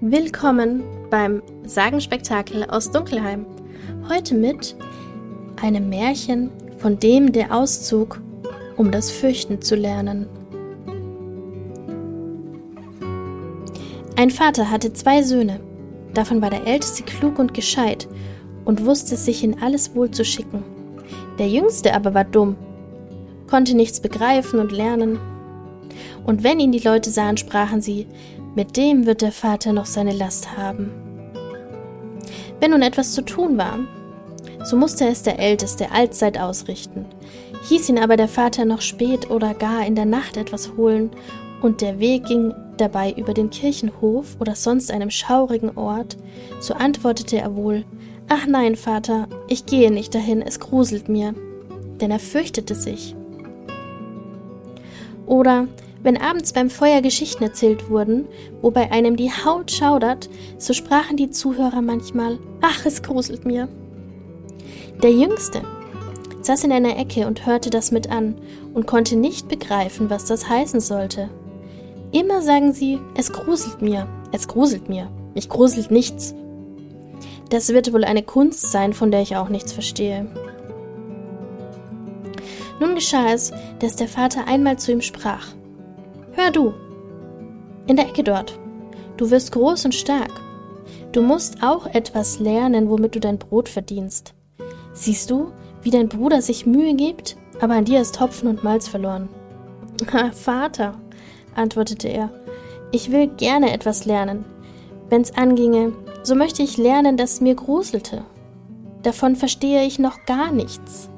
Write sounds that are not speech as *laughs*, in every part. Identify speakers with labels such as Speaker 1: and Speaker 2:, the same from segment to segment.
Speaker 1: Willkommen beim Sagenspektakel aus Dunkelheim. Heute mit einem Märchen von dem der Auszug, um das Fürchten zu lernen. Ein Vater hatte zwei Söhne. Davon war der älteste klug und gescheit und wusste sich in alles wohl zu schicken. Der jüngste aber war dumm, konnte nichts begreifen und lernen. Und wenn ihn die Leute sahen, sprachen sie, mit dem wird der Vater noch seine Last haben. Wenn nun etwas zu tun war, so musste es der Älteste allzeit ausrichten. Hieß ihn aber der Vater noch spät oder gar in der Nacht etwas holen, und der Weg ging dabei über den Kirchenhof oder sonst einem schaurigen Ort, so antwortete er wohl, Ach nein, Vater, ich gehe nicht dahin, es gruselt mir, denn er fürchtete sich. Oder wenn abends beim Feuer Geschichten erzählt wurden, wo bei einem die Haut schaudert, so sprachen die Zuhörer manchmal, ach, es gruselt mir. Der Jüngste saß in einer Ecke und hörte das mit an und konnte nicht begreifen, was das heißen sollte. Immer sagen sie, es gruselt mir, es gruselt mir, mich gruselt nichts. Das wird wohl eine Kunst sein, von der ich auch nichts verstehe. Nun geschah es, dass der Vater einmal zu ihm sprach. Hör du, in der Ecke dort, du wirst groß und stark. Du musst auch etwas lernen, womit du dein Brot verdienst. Siehst du, wie dein Bruder sich Mühe gibt, aber an dir ist Hopfen und Malz verloren. *laughs* Vater, antwortete er, ich will gerne etwas lernen. Wenn's anginge, so möchte ich lernen, dass mir gruselte. Davon verstehe ich noch gar nichts.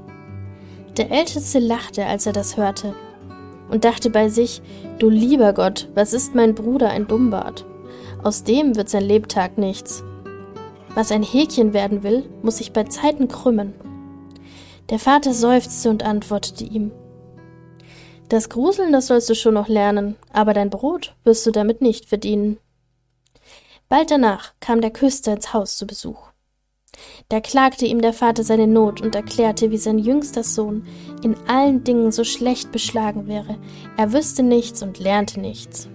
Speaker 1: Der Älteste lachte, als er das hörte, und dachte bei sich, du lieber Gott, was ist mein Bruder ein Dummbart? Aus dem wird sein Lebtag nichts. Was ein Häkchen werden will, muss sich bei Zeiten krümmen. Der Vater seufzte und antwortete ihm, das Gruseln, das sollst du schon noch lernen, aber dein Brot wirst du damit nicht verdienen. Bald danach kam der Küster ins Haus zu Besuch. Da klagte ihm der Vater seine Not und erklärte, wie sein jüngster Sohn in allen Dingen so schlecht beschlagen wäre. Er wüsste nichts und lernte nichts.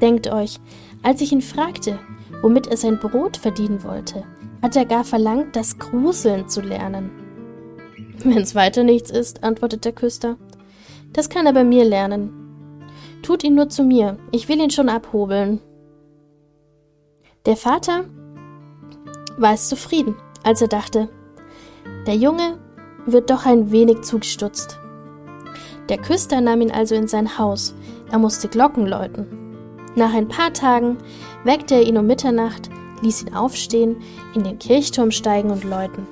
Speaker 1: Denkt euch, als ich ihn fragte, womit er sein Brot verdienen wollte, hat er gar verlangt, das Gruseln zu lernen. Wenn's weiter nichts ist, antwortet der Küster, das kann er bei mir lernen. Tut ihn nur zu mir, ich will ihn schon abhobeln. Der Vater war es zufrieden, als er dachte, der Junge wird doch ein wenig zugestutzt. Der Küster nahm ihn also in sein Haus, er musste Glocken läuten. Nach ein paar Tagen weckte er ihn um Mitternacht, ließ ihn aufstehen, in den Kirchturm steigen und läuten.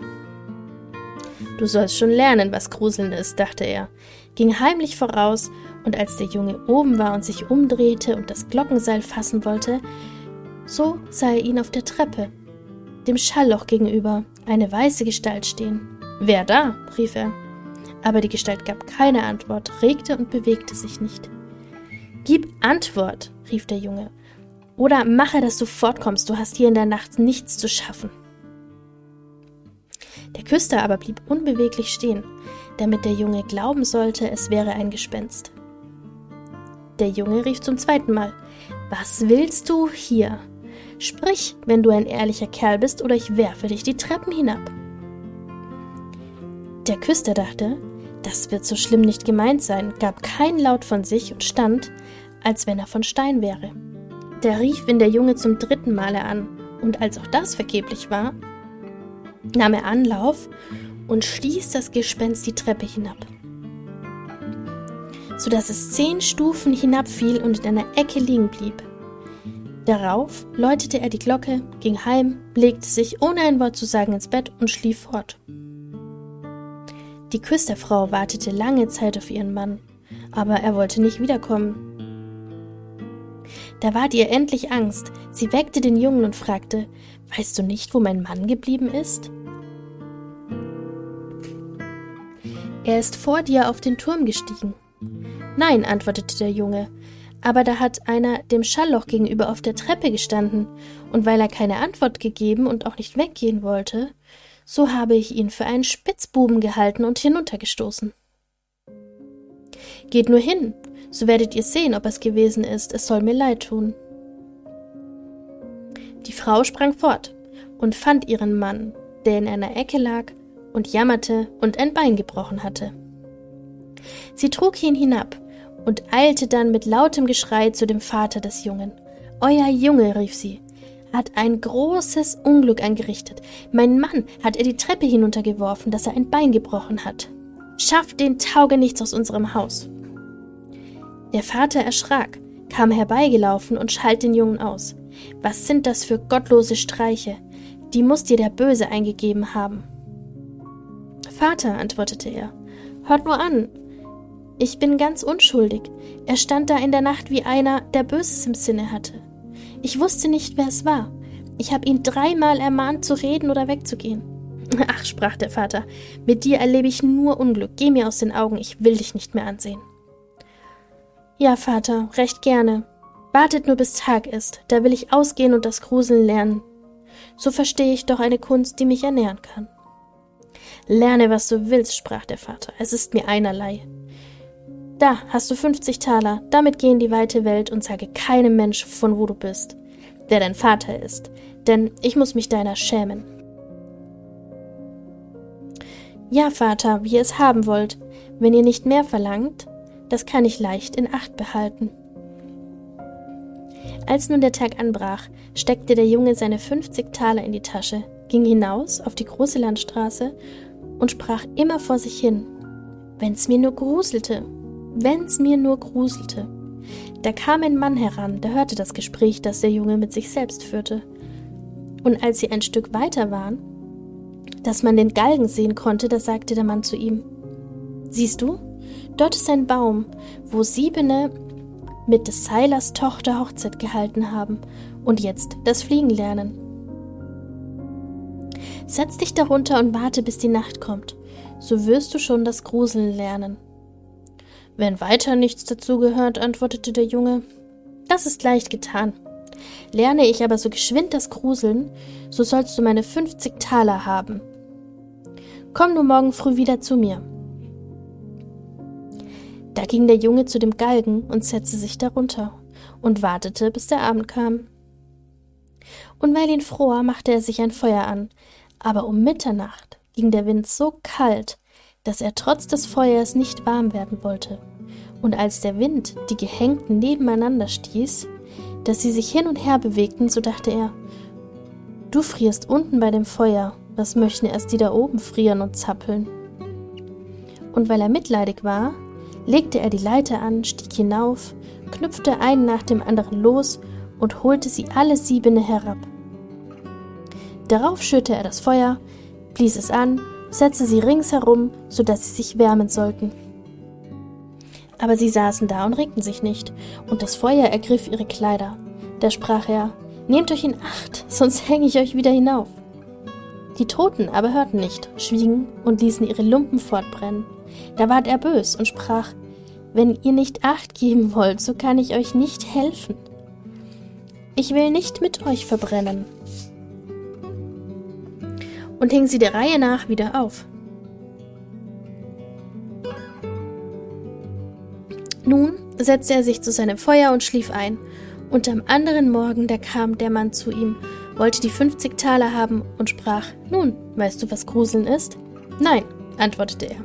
Speaker 1: Du sollst schon lernen, was Gruseln ist, dachte er, ging heimlich voraus, und als der Junge oben war und sich umdrehte und das Glockenseil fassen wollte, so sah er ihn auf der Treppe, dem Schallloch gegenüber, eine weiße Gestalt stehen. Wer da? rief er. Aber die Gestalt gab keine Antwort, regte und bewegte sich nicht. Gib Antwort, rief der Junge. Oder mache, dass du fortkommst, du hast hier in der Nacht nichts zu schaffen. Der Küster aber blieb unbeweglich stehen, damit der Junge glauben sollte, es wäre ein Gespenst. Der Junge rief zum zweiten Mal Was willst du hier? Sprich, wenn du ein ehrlicher Kerl bist, oder ich werfe dich die Treppen hinab. Der Küster dachte, das wird so schlimm nicht gemeint sein, gab kein Laut von sich und stand, als wenn er von Stein wäre. Der rief ihn der Junge zum dritten Male an, und als auch das vergeblich war, nahm er Anlauf und stieß das Gespenst die Treppe hinab, so dass es zehn Stufen hinabfiel und in einer Ecke liegen blieb. Darauf läutete er die Glocke, ging heim, legte sich ohne ein Wort zu sagen ins Bett und schlief fort. Die Küsterfrau wartete lange Zeit auf ihren Mann, aber er wollte nicht wiederkommen. Da ward ihr endlich Angst. Sie weckte den Jungen und fragte: Weißt du nicht, wo mein Mann geblieben ist? Er ist vor dir auf den Turm gestiegen. Nein, antwortete der Junge, aber da hat einer dem Schallloch gegenüber auf der Treppe gestanden, und weil er keine Antwort gegeben und auch nicht weggehen wollte, so habe ich ihn für einen Spitzbuben gehalten und hinuntergestoßen. Geht nur hin, so werdet ihr sehen, ob es gewesen ist, es soll mir leid tun. Die Frau sprang fort und fand ihren Mann, der in einer Ecke lag und jammerte und ein Bein gebrochen hatte. Sie trug ihn hinab und eilte dann mit lautem Geschrei zu dem Vater des Jungen. Euer Junge, rief sie, hat ein großes Unglück angerichtet. Mein Mann hat er die Treppe hinuntergeworfen, dass er ein Bein gebrochen hat. Schafft den Taugenichts aus unserem Haus. Der Vater erschrak, kam herbeigelaufen und schalt den Jungen aus. Was sind das für gottlose Streiche? Die muss dir der Böse eingegeben haben. Vater, antwortete er, hört nur an. Ich bin ganz unschuldig. Er stand da in der Nacht wie einer, der Böses im Sinne hatte. Ich wusste nicht, wer es war. Ich habe ihn dreimal ermahnt, zu reden oder wegzugehen. *laughs* Ach, sprach der Vater, mit dir erlebe ich nur Unglück. Geh mir aus den Augen, ich will dich nicht mehr ansehen. Ja, Vater, recht gerne. Wartet nur bis Tag ist, da will ich ausgehen und das Gruseln lernen. So verstehe ich doch eine Kunst, die mich ernähren kann. Lerne, was du willst, sprach der Vater, es ist mir einerlei. Da hast du fünfzig Taler, damit geh in die weite Welt und sage keinem Mensch, von wo du bist, der dein Vater ist, denn ich muss mich deiner schämen. Ja, Vater, wie ihr es haben wollt, wenn ihr nicht mehr verlangt, das kann ich leicht in Acht behalten. Als nun der Tag anbrach, steckte der Junge seine fünfzig Taler in die Tasche, ging hinaus auf die große Landstraße und sprach immer vor sich hin. Wenn's mir nur gruselte, wenn's mir nur gruselte. Da kam ein Mann heran, der hörte das Gespräch, das der Junge mit sich selbst führte. Und als sie ein Stück weiter waren, dass man den Galgen sehen konnte, da sagte der Mann zu ihm: Siehst du, dort ist ein Baum, wo Siebene mit des Seilers Tochter Hochzeit gehalten haben und jetzt das Fliegen lernen. Setz dich darunter und warte, bis die Nacht kommt, so wirst du schon das Gruseln lernen. Wenn weiter nichts dazugehört, antwortete der Junge, das ist leicht getan. Lerne ich aber so geschwind das Gruseln, so sollst du meine fünfzig Taler haben. Komm nur morgen früh wieder zu mir. Da ging der Junge zu dem Galgen und setzte sich darunter und wartete, bis der Abend kam. Und weil ihn fror, machte er sich ein Feuer an, aber um Mitternacht ging der Wind so kalt, dass er trotz des Feuers nicht warm werden wollte. Und als der Wind die Gehängten nebeneinander stieß, dass sie sich hin und her bewegten, so dachte er, du frierst unten bei dem Feuer, was möchten erst die da oben frieren und zappeln? Und weil er mitleidig war, legte er die Leiter an, stieg hinauf, knüpfte einen nach dem anderen los und holte sie alle siebene herab. Darauf schürte er das Feuer, blies es an setzte sie ringsherum, so dass sie sich wärmen sollten. Aber sie saßen da und regten sich nicht, und das Feuer ergriff ihre Kleider. Da sprach er, Nehmt euch in Acht, sonst hänge ich euch wieder hinauf. Die Toten aber hörten nicht, schwiegen und ließen ihre Lumpen fortbrennen. Da ward er bös und sprach, Wenn ihr nicht Acht geben wollt, so kann ich euch nicht helfen. Ich will nicht mit euch verbrennen und hing sie der Reihe nach wieder auf. Nun setzte er sich zu seinem Feuer und schlief ein, und am anderen Morgen da kam der Mann zu ihm, wollte die fünfzig Taler haben und sprach, Nun, weißt du, was Gruseln ist? Nein, antwortete er.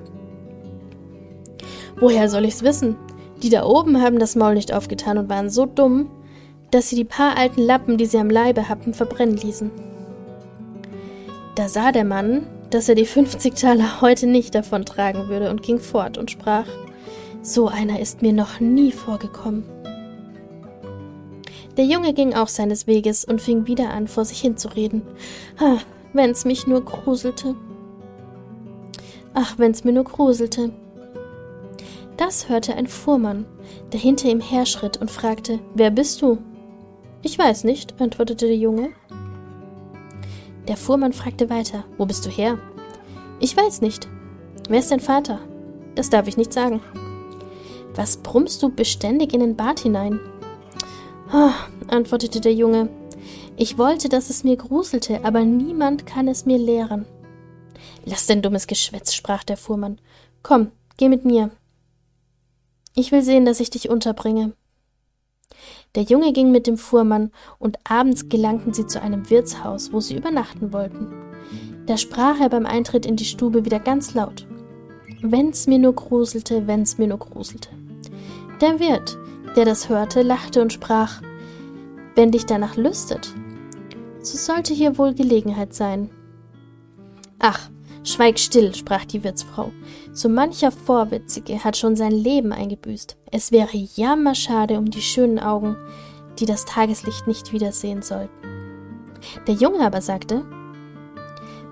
Speaker 1: Woher soll ich's wissen? Die da oben haben das Maul nicht aufgetan und waren so dumm, dass sie die paar alten Lappen, die sie am Leibe hatten, verbrennen ließen. Da sah der Mann, dass er die 50 Taler heute nicht davon tragen würde und ging fort und sprach, so einer ist mir noch nie vorgekommen. Der Junge ging auch seines Weges und fing wieder an, vor sich hinzureden. Ah, wenn's mich nur gruselte. Ach, wenn's mir nur gruselte. Das hörte ein Fuhrmann, der hinter ihm herschritt und fragte, Wer bist du? Ich weiß nicht, antwortete der Junge. Der Fuhrmann fragte weiter, wo bist du her? Ich weiß nicht. Wer ist dein Vater? Das darf ich nicht sagen. Was brummst du beständig in den Bart hinein? Oh, antwortete der Junge. Ich wollte, dass es mir gruselte, aber niemand kann es mir lehren. Lass dein dummes Geschwätz, sprach der Fuhrmann. Komm, geh mit mir. Ich will sehen, dass ich dich unterbringe. Der Junge ging mit dem Fuhrmann, und abends gelangten sie zu einem Wirtshaus, wo sie übernachten wollten. Da sprach er beim Eintritt in die Stube wieder ganz laut. Wenn's mir nur gruselte, wenn's mir nur gruselte. Der Wirt, der das hörte, lachte und sprach, wenn dich danach lüstet, so sollte hier wohl Gelegenheit sein. Ach, schweig still, sprach die Wirtsfrau. So mancher Vorwitzige hat schon sein Leben eingebüßt. Es wäre jammerschade um die schönen Augen, die das Tageslicht nicht wiedersehen sollten. Der Junge aber sagte,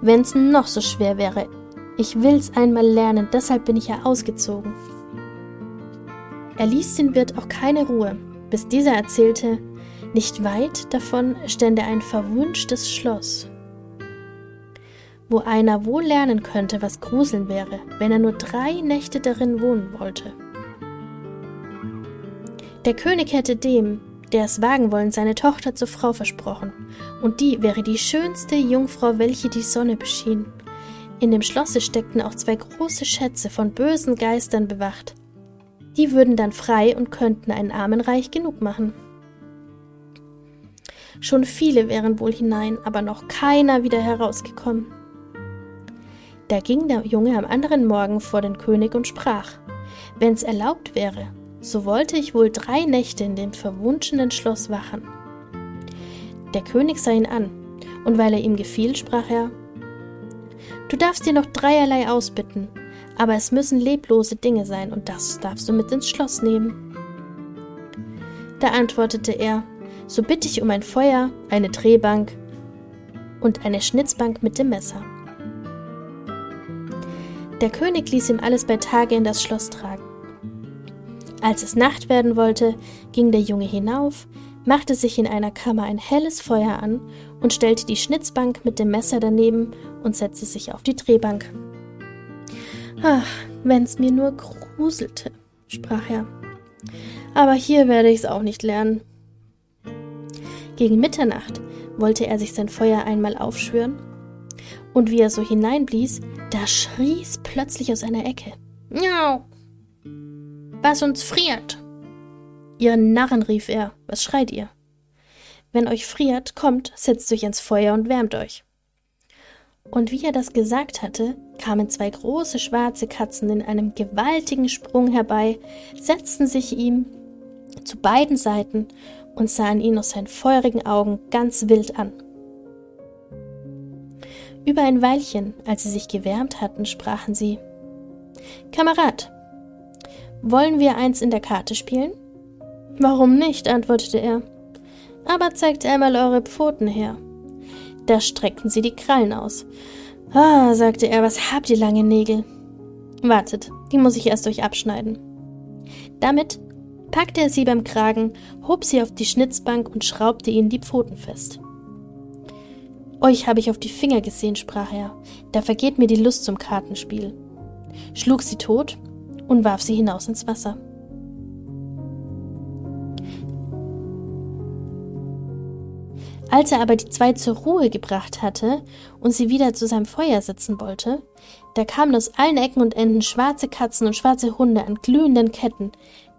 Speaker 1: wenn's noch so schwer wäre, ich will's einmal lernen, deshalb bin ich ja ausgezogen. Er ließ den Wirt auch keine Ruhe, bis dieser erzählte, nicht weit davon stände ein verwünschtes Schloss, wo einer wohl lernen könnte, was Gruseln wäre, wenn er nur drei Nächte darin wohnen wollte. Der König hätte dem, der es wagen wollen, seine Tochter zur Frau versprochen, und die wäre die schönste Jungfrau, welche die Sonne beschien. In dem Schlosse steckten auch zwei große Schätze von bösen Geistern bewacht. Die würden dann frei und könnten einen Armen reich genug machen. Schon viele wären wohl hinein, aber noch keiner wieder herausgekommen. Da ging der Junge am anderen Morgen vor den König und sprach, wenn's erlaubt wäre, so wollte ich wohl drei Nächte in dem verwunschenen Schloss wachen. Der König sah ihn an, und weil er ihm gefiel, sprach er, Du darfst dir noch dreierlei ausbitten, aber es müssen leblose Dinge sein, und das darfst du mit ins Schloss nehmen. Da antwortete er, so bitte ich um ein Feuer, eine Drehbank und eine Schnitzbank mit dem Messer. Der König ließ ihm alles bei Tage in das Schloss tragen. Als es Nacht werden wollte, ging der Junge hinauf, machte sich in einer Kammer ein helles Feuer an und stellte die Schnitzbank mit dem Messer daneben und setzte sich auf die Drehbank. Ach, wenn's mir nur gruselte, sprach er. Aber hier werde ich's auch nicht lernen. Gegen Mitternacht wollte er sich sein Feuer einmal aufschwören, und wie er so hineinblies, da schrie's plötzlich aus einer Ecke. Miau! Was uns friert! Ihr Narren, rief er, was schreit ihr? Wenn euch friert, kommt, setzt euch ins Feuer und wärmt euch. Und wie er das gesagt hatte, kamen zwei große schwarze Katzen in einem gewaltigen Sprung herbei, setzten sich ihm zu beiden Seiten und sahen ihn aus seinen feurigen Augen ganz wild an. Über ein Weilchen, als sie sich gewärmt hatten, sprachen sie Kamerad, wollen wir eins in der Karte spielen? Warum nicht? antwortete er. Aber zeigt einmal eure Pfoten her. Da streckten sie die Krallen aus. Ah, sagte er, was habt ihr lange Nägel? Wartet, die muss ich erst euch abschneiden. Damit packte er sie beim Kragen, hob sie auf die Schnitzbank und schraubte ihnen die Pfoten fest. Euch habe ich auf die Finger gesehen, sprach er, da vergeht mir die Lust zum Kartenspiel, schlug sie tot und warf sie hinaus ins Wasser. Als er aber die zwei zur Ruhe gebracht hatte und sie wieder zu seinem Feuer setzen wollte, da kamen aus allen Ecken und Enden schwarze Katzen und schwarze Hunde an glühenden Ketten,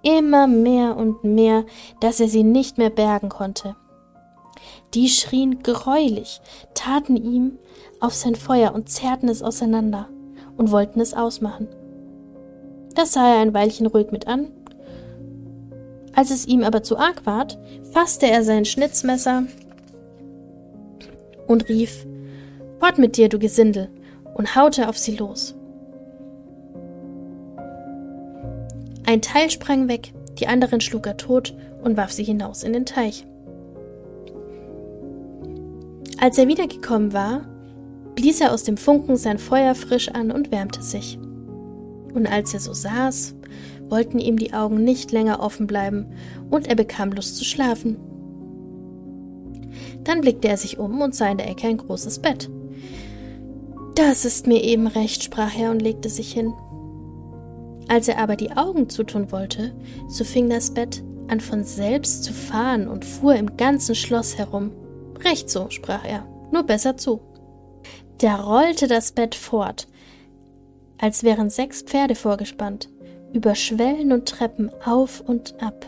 Speaker 1: immer mehr und mehr, dass er sie nicht mehr bergen konnte. Die schrien greulich, taten ihm auf sein Feuer und zerrten es auseinander und wollten es ausmachen. Das sah er ein Weilchen ruhig mit an. Als es ihm aber zu arg ward, fasste er sein Schnitzmesser und rief Fort mit dir, du Gesindel, und haute auf sie los. Ein Teil sprang weg, die anderen schlug er tot und warf sie hinaus in den Teich. Als er wiedergekommen war, blies er aus dem Funken sein Feuer frisch an und wärmte sich. Und als er so saß, wollten ihm die Augen nicht länger offen bleiben, und er bekam Lust zu schlafen. Dann blickte er sich um und sah in der Ecke ein großes Bett. Das ist mir eben recht, sprach er und legte sich hin. Als er aber die Augen zutun wollte, so fing das Bett an von selbst zu fahren und fuhr im ganzen Schloss herum. Recht so, sprach er, nur besser zu. Da rollte das Bett fort, als wären sechs Pferde vorgespannt, über Schwellen und Treppen auf und ab.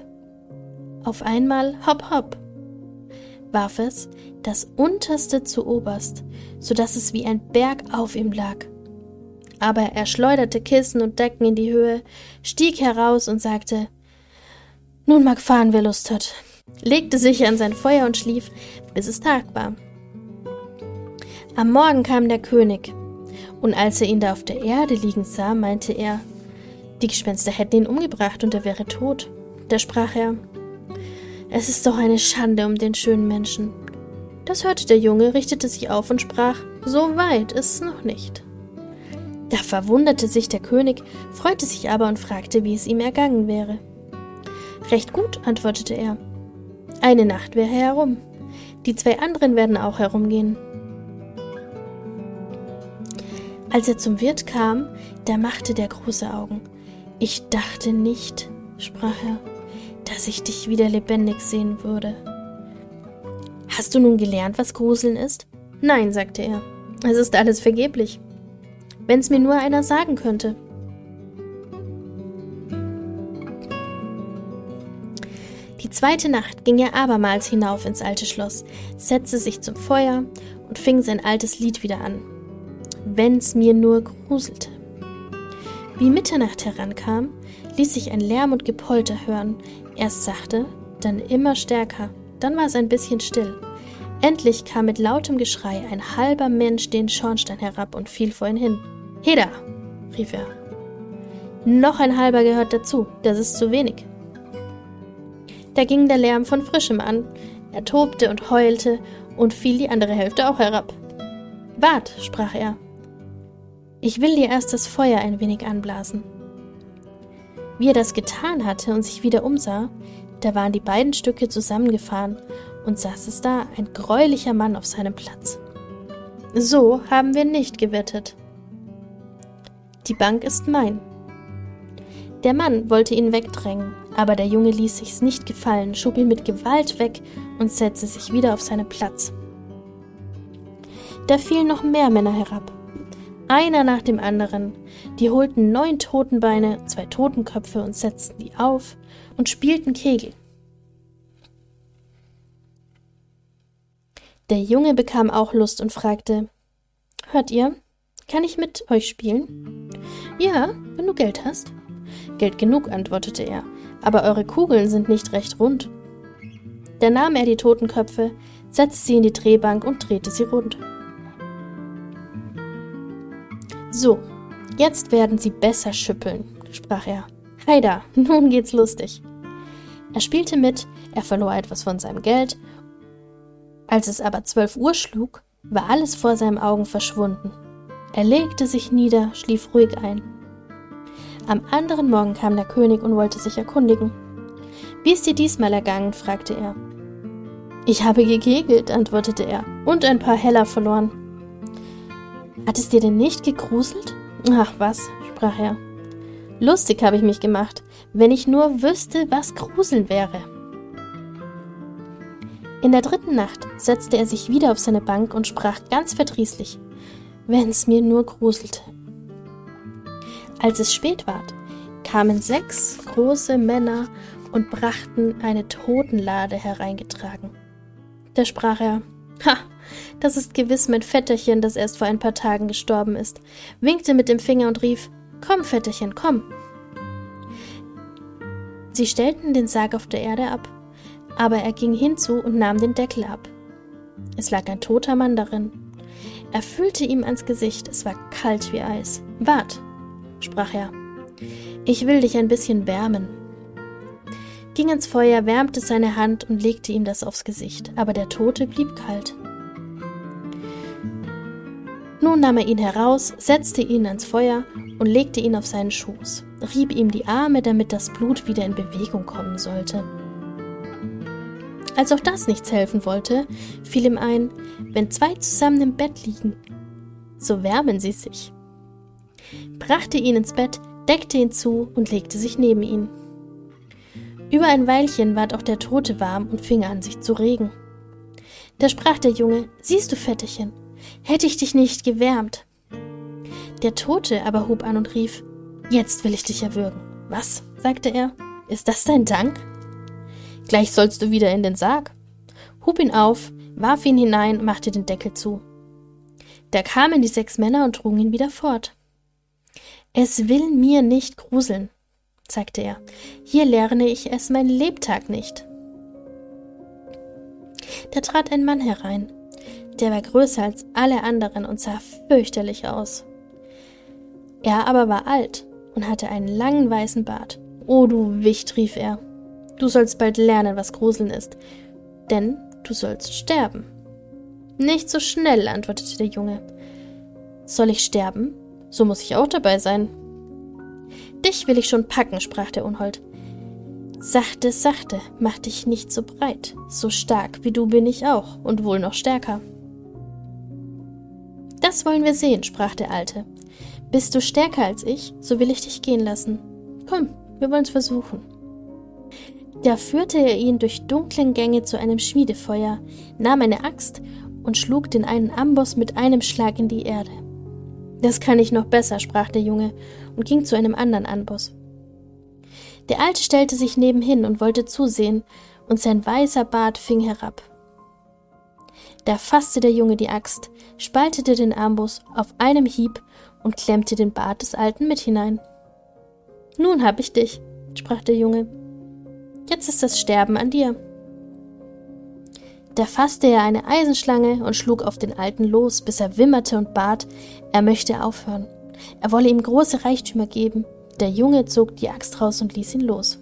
Speaker 1: Auf einmal hopp hopp warf es das unterste zu oberst, so dass es wie ein Berg auf ihm lag. Aber er schleuderte Kissen und Decken in die Höhe, stieg heraus und sagte Nun mag fahren, wer Lust hat, legte sich an sein Feuer und schlief, bis es Tag war. Am Morgen kam der König, und als er ihn da auf der Erde liegen sah, meinte er, die Gespenster hätten ihn umgebracht und er wäre tot. Da sprach er, es ist doch eine Schande um den schönen Menschen. Das hörte der Junge, richtete sich auf und sprach, so weit ist es noch nicht. Da verwunderte sich der König, freute sich aber und fragte, wie es ihm ergangen wäre. Recht gut, antwortete er. Eine Nacht wäre herum. Die zwei anderen werden auch herumgehen. Als er zum Wirt kam, da machte der große Augen. Ich dachte nicht, sprach er, dass ich dich wieder lebendig sehen würde. Hast du nun gelernt, was Gruseln ist? Nein, sagte er. Es ist alles vergeblich. Wenn's mir nur einer sagen könnte. Zweite Nacht ging er abermals hinauf ins alte Schloss, setzte sich zum Feuer und fing sein altes Lied wieder an. Wenn's mir nur gruselte. Wie Mitternacht herankam, ließ sich ein Lärm und Gepolter hören, erst sachte, dann immer stärker, dann war es ein bisschen still. Endlich kam mit lautem Geschrei ein halber Mensch den Schornstein herab und fiel vor ihn hin. Heda! rief er. Noch ein halber gehört dazu, das ist zu wenig. Da ging der Lärm von frischem an, er tobte und heulte und fiel die andere Hälfte auch herab. Wart, sprach er. Ich will dir erst das Feuer ein wenig anblasen. Wie er das getan hatte und sich wieder umsah, da waren die beiden Stücke zusammengefahren und saß es da, ein greulicher Mann auf seinem Platz. So haben wir nicht gewettet. Die Bank ist mein. Der Mann wollte ihn wegdrängen, aber der Junge ließ sich's nicht gefallen, schob ihn mit Gewalt weg und setzte sich wieder auf seinen Platz. Da fielen noch mehr Männer herab, einer nach dem anderen. Die holten neun Totenbeine, zwei Totenköpfe und setzten die auf und spielten Kegel. Der Junge bekam auch Lust und fragte Hört ihr, kann ich mit euch spielen? Ja, wenn du Geld hast. Geld genug, antwortete er, aber eure Kugeln sind nicht recht rund. Da nahm er die Totenköpfe, setzte sie in die Drehbank und drehte sie rund. So, jetzt werden Sie besser schüppeln, sprach er. Heida, *laughs* nun geht's lustig. Er spielte mit, er verlor etwas von seinem Geld. Als es aber zwölf Uhr schlug, war alles vor seinen Augen verschwunden. Er legte sich nieder, schlief ruhig ein. Am anderen Morgen kam der König und wollte sich erkundigen. Wie ist dir diesmal ergangen? fragte er. Ich habe gekegelt, antwortete er, und ein paar Heller verloren. Hat es dir denn nicht gegruselt? Ach was, sprach er. Lustig habe ich mich gemacht, wenn ich nur wüsste, was Gruseln wäre. In der dritten Nacht setzte er sich wieder auf seine Bank und sprach ganz verdrießlich, wenn's mir nur gruselte. Als es spät ward, kamen sechs große Männer und brachten eine Totenlade hereingetragen. Da sprach er, Ha, das ist gewiss mein Vetterchen, das erst vor ein paar Tagen gestorben ist, winkte mit dem Finger und rief Komm, Vetterchen, komm. Sie stellten den Sarg auf der Erde ab, aber er ging hinzu und nahm den Deckel ab. Es lag ein toter Mann darin. Er fühlte ihm ans Gesicht, es war kalt wie Eis. Wart, sprach er, ich will dich ein bisschen wärmen. Ging ins Feuer, wärmte seine Hand und legte ihm das aufs Gesicht, aber der Tote blieb kalt. Nun nahm er ihn heraus, setzte ihn ans Feuer und legte ihn auf seinen Schoß, rieb ihm die Arme, damit das Blut wieder in Bewegung kommen sollte. Als auch das nichts helfen wollte, fiel ihm ein, wenn zwei zusammen im Bett liegen, so wärmen sie sich. Brachte ihn ins Bett, deckte ihn zu und legte sich neben ihn. Über ein Weilchen ward auch der Tote warm und fing an, sich zu regen. Da sprach der Junge, siehst du, Vetterchen, hätte ich dich nicht gewärmt. Der Tote aber hub an und rief, Jetzt will ich dich erwürgen. Was? sagte er, ist das dein Dank? Gleich sollst du wieder in den Sarg. Hub ihn auf, warf ihn hinein, machte den Deckel zu. Da kamen die sechs Männer und trugen ihn wieder fort. Es will mir nicht gruseln, sagte er. Hier lerne ich es mein Lebtag nicht. Da trat ein Mann herein. Der war größer als alle anderen und sah fürchterlich aus. Er aber war alt und hatte einen langen weißen Bart. O du Wicht, rief er, du sollst bald lernen, was Gruseln ist, denn du sollst sterben. Nicht so schnell, antwortete der Junge. Soll ich sterben? So muss ich auch dabei sein. Dich will ich schon packen, sprach der Unhold. Sachte, sachte, mach dich nicht so breit, so stark wie du bin ich auch und wohl noch stärker. Das wollen wir sehen, sprach der Alte. Bist du stärker als ich, so will ich dich gehen lassen. Komm, wir wollen's versuchen. Da führte er ihn durch dunklen Gänge zu einem Schmiedefeuer, nahm eine Axt und schlug den einen Amboss mit einem Schlag in die Erde. Das kann ich noch besser, sprach der Junge und ging zu einem anderen Amboss. Der Alte stellte sich nebenhin und wollte zusehen, und sein weißer Bart fing herab. Da fasste der Junge die Axt, spaltete den Amboss auf einem Hieb und klemmte den Bart des Alten mit hinein. Nun hab ich dich, sprach der Junge. Jetzt ist das Sterben an dir. Da fasste er eine Eisenschlange und schlug auf den Alten los, bis er wimmerte und bat, er möchte aufhören. Er wolle ihm große Reichtümer geben, der Junge zog die Axt raus und ließ ihn los.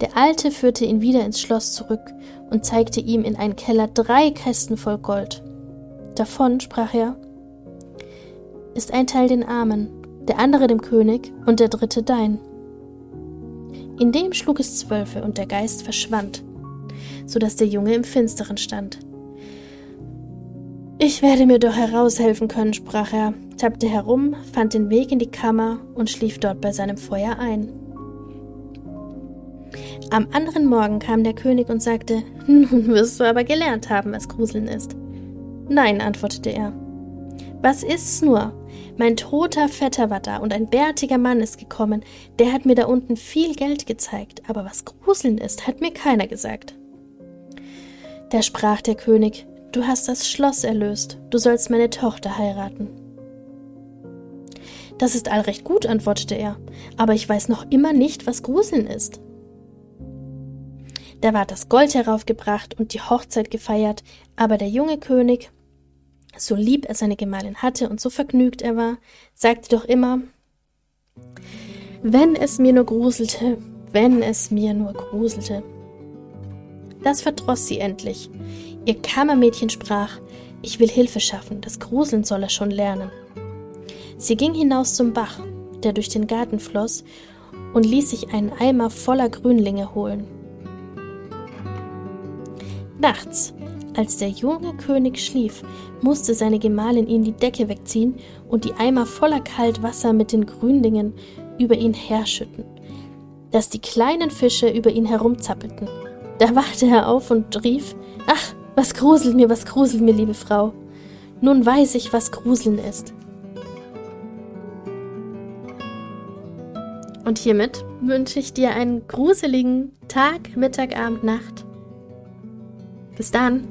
Speaker 1: Der Alte führte ihn wieder ins Schloss zurück und zeigte ihm in einen Keller drei Kästen voll Gold. Davon, sprach er, ist ein Teil den Armen, der andere dem König und der dritte dein. In dem schlug es zwölfe und der Geist verschwand, so dass der Junge im Finsteren stand. Ich werde mir doch heraushelfen können, sprach er, tappte herum, fand den Weg in die Kammer und schlief dort bei seinem Feuer ein. Am anderen Morgen kam der König und sagte, Nun wirst du aber gelernt haben, was Gruseln ist. Nein, antwortete er. Was ist's nur? Mein toter Vetter war da und ein bärtiger Mann ist gekommen, der hat mir da unten viel Geld gezeigt, aber was Gruseln ist, hat mir keiner gesagt. Da sprach der König, Du hast das Schloss erlöst, du sollst meine Tochter heiraten. Das ist all recht gut, antwortete er, aber ich weiß noch immer nicht, was Gruseln ist. Da ward das Gold heraufgebracht und die Hochzeit gefeiert, aber der junge König, so lieb er seine Gemahlin hatte und so vergnügt er war, sagte doch immer Wenn es mir nur gruselte, wenn es mir nur gruselte. Das verdroß sie endlich. Ihr Kammermädchen sprach Ich will Hilfe schaffen, das Gruseln soll er schon lernen. Sie ging hinaus zum Bach, der durch den Garten floss, und ließ sich einen Eimer voller Grünlinge holen. Nachts, als der junge König schlief, musste seine Gemahlin ihn die Decke wegziehen und die Eimer voller Kaltwasser mit den Grünlingen über ihn herschütten, dass die kleinen Fische über ihn herumzappelten. Da wachte er auf und rief: Ach, was gruselt mir, was gruselt mir, liebe Frau. Nun weiß ich, was Gruseln ist. Und hiermit wünsche ich dir einen gruseligen Tag, Mittag, Abend, Nacht. Bis dann.